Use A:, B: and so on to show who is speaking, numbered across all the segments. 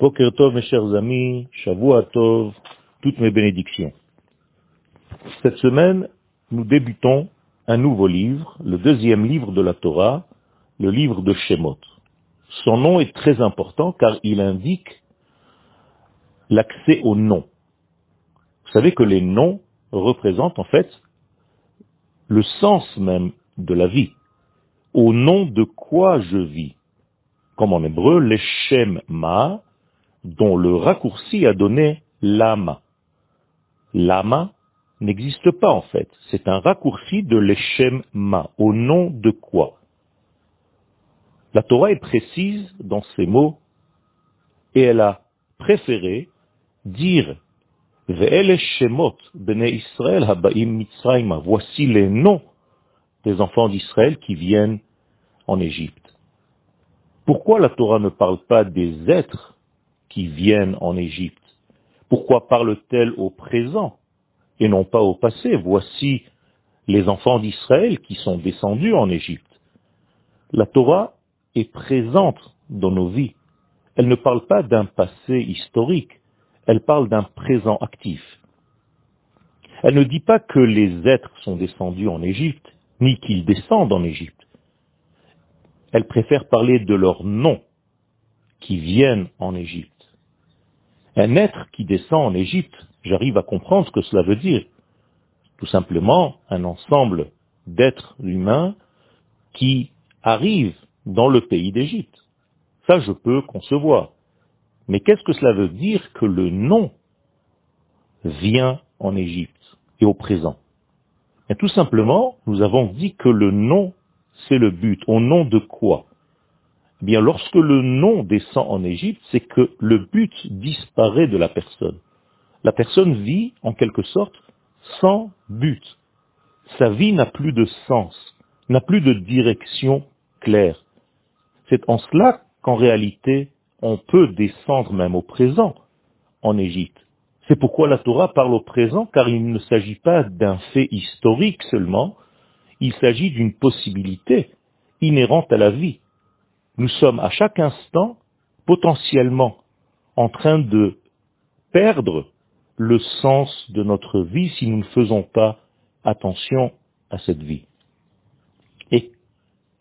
A: Poker Tov, mes chers amis, Shavua Tov, toutes mes bénédictions. Cette semaine, nous débutons un nouveau livre, le deuxième livre de la Torah, le livre de Shemot. Son nom est très important car il indique l'accès au nom. Vous savez que les noms représentent en fait le sens même de la vie. Au nom de quoi je vis? Comme en hébreu, l'Eshem Ma, dont le raccourci a donné lama. Lama n'existe pas en fait. C'est un raccourci de l'Eshem Ma. Au nom de quoi? La Torah est précise dans ces mots et elle a préféré dire Voici les noms des enfants d'Israël qui viennent en Égypte. Pourquoi la Torah ne parle pas des êtres qui viennent en Égypte Pourquoi parle-t-elle au présent et non pas au passé? Voici les enfants d'Israël qui sont descendus en Égypte. La Torah est présente dans nos vies. Elle ne parle pas d'un passé historique, elle parle d'un présent actif. Elle ne dit pas que les êtres sont descendus en Égypte, ni qu'ils descendent en Égypte. Elle préfère parler de leurs noms qui viennent en Égypte. Un être qui descend en Égypte, j'arrive à comprendre ce que cela veut dire. Tout simplement un ensemble d'êtres humains qui arrivent dans le pays d'Égypte. Ça, je peux concevoir. Mais qu'est-ce que cela veut dire que le nom vient en Égypte et au présent? Tout simplement, nous avons dit que le nom, c'est le but. Au nom de quoi? Eh bien, lorsque le nom descend en Égypte, c'est que le but disparaît de la personne. La personne vit, en quelque sorte, sans but. Sa vie n'a plus de sens, n'a plus de direction claire. C'est en cela qu'en réalité, on peut descendre même au présent en Égypte. C'est pourquoi la Torah parle au présent, car il ne s'agit pas d'un fait historique seulement, il s'agit d'une possibilité inhérente à la vie. Nous sommes à chaque instant potentiellement en train de perdre le sens de notre vie si nous ne faisons pas attention à cette vie. Et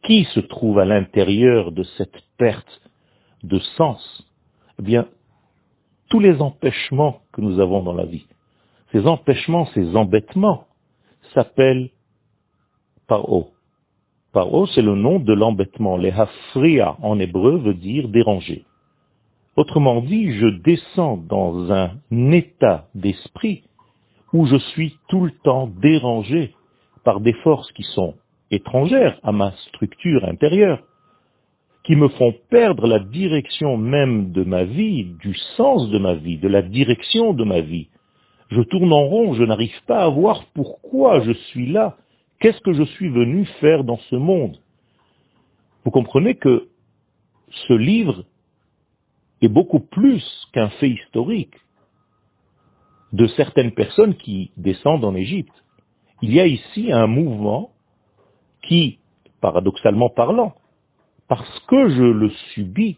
A: qui se trouve à l'intérieur de cette perte de sens? Eh bien, tous les empêchements que nous avons dans la vie, ces empêchements, ces embêtements, s'appellent paro. Paro, c'est le nom de l'embêtement. Les hafria en hébreu veut dire déranger. Autrement dit, je descends dans un état d'esprit où je suis tout le temps dérangé par des forces qui sont étrangères à ma structure intérieure qui me font perdre la direction même de ma vie, du sens de ma vie, de la direction de ma vie. Je tourne en rond, je n'arrive pas à voir pourquoi je suis là, qu'est-ce que je suis venu faire dans ce monde? Vous comprenez que ce livre est beaucoup plus qu'un fait historique de certaines personnes qui descendent en Égypte. Il y a ici un mouvement qui, paradoxalement parlant, parce que je le subis,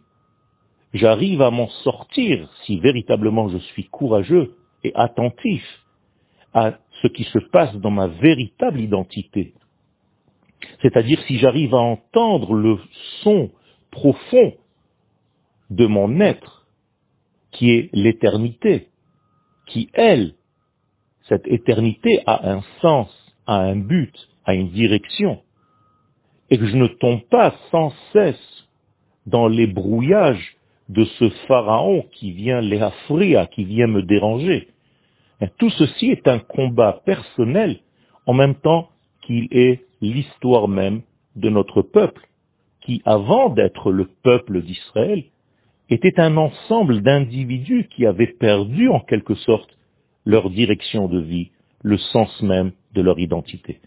A: j'arrive à m'en sortir si véritablement je suis courageux et attentif à ce qui se passe dans ma véritable identité. C'est-à-dire si j'arrive à entendre le son profond de mon être, qui est l'éternité, qui, elle, cette éternité a un sens, a un but, a une direction et que je ne tombe pas sans cesse dans les brouillages de ce pharaon qui vient les affria, qui vient me déranger. Tout ceci est un combat personnel en même temps qu'il est l'histoire même de notre peuple, qui avant d'être le peuple d'Israël, était un ensemble d'individus qui avaient perdu en quelque sorte leur direction de vie, le sens même de leur identité.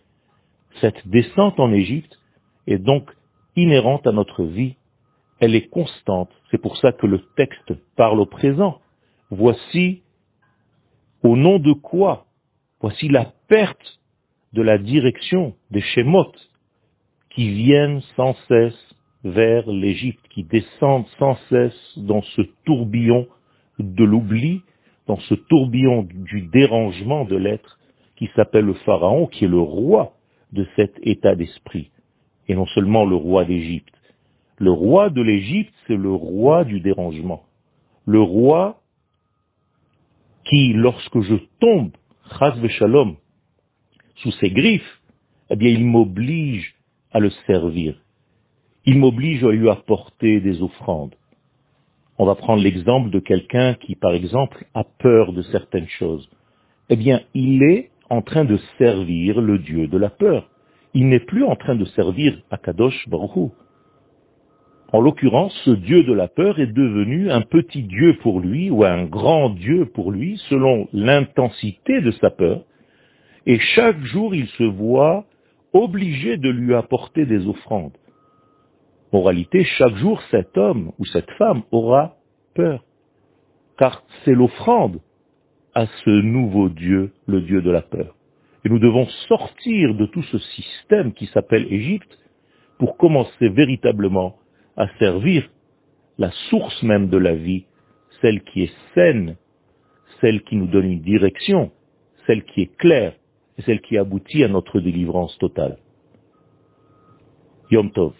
A: Cette descente en Égypte est donc inhérente à notre vie, elle est constante. C'est pour ça que le texte parle au présent. Voici au nom de quoi Voici la perte de la direction des schémotes qui viennent sans cesse vers l'Égypte, qui descendent sans cesse dans ce tourbillon de l'oubli, dans ce tourbillon du dérangement de l'être qui s'appelle le Pharaon, qui est le roi de cet état d'esprit, et non seulement le roi d'Égypte. Le roi de l'Égypte, c'est le roi du dérangement. Le roi qui, lorsque je tombe, chas shalom, sous ses griffes, eh bien, il m'oblige à le servir. Il m'oblige à lui apporter des offrandes. On va prendre l'exemple de quelqu'un qui, par exemple, a peur de certaines choses. Eh bien, il est en train de servir le Dieu de la peur. Il n'est plus en train de servir Akadosh Baruch En l'occurrence, ce Dieu de la peur est devenu un petit Dieu pour lui ou un grand Dieu pour lui selon l'intensité de sa peur. Et chaque jour, il se voit obligé de lui apporter des offrandes. Moralité, chaque jour, cet homme ou cette femme aura peur. Car c'est l'offrande à ce nouveau Dieu, le Dieu de la peur. Et nous devons sortir de tout ce système qui s'appelle Égypte pour commencer véritablement à servir la source même de la vie, celle qui est saine, celle qui nous donne une direction, celle qui est claire et celle qui aboutit à notre délivrance totale. Yom Tov.